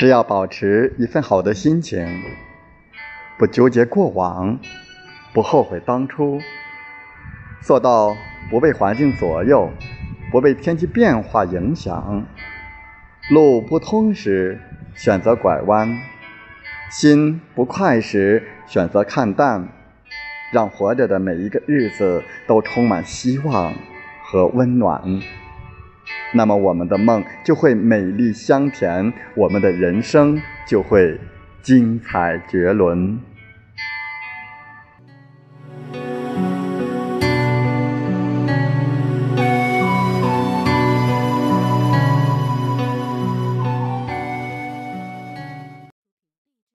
只要保持一份好的心情，不纠结过往，不后悔当初，做到不被环境左右，不被天气变化影响，路不通时选择拐弯，心不快时选择看淡，让活着的每一个日子都充满希望和温暖。那么，我们的梦就会美丽香甜，我们的人生就会精彩绝伦。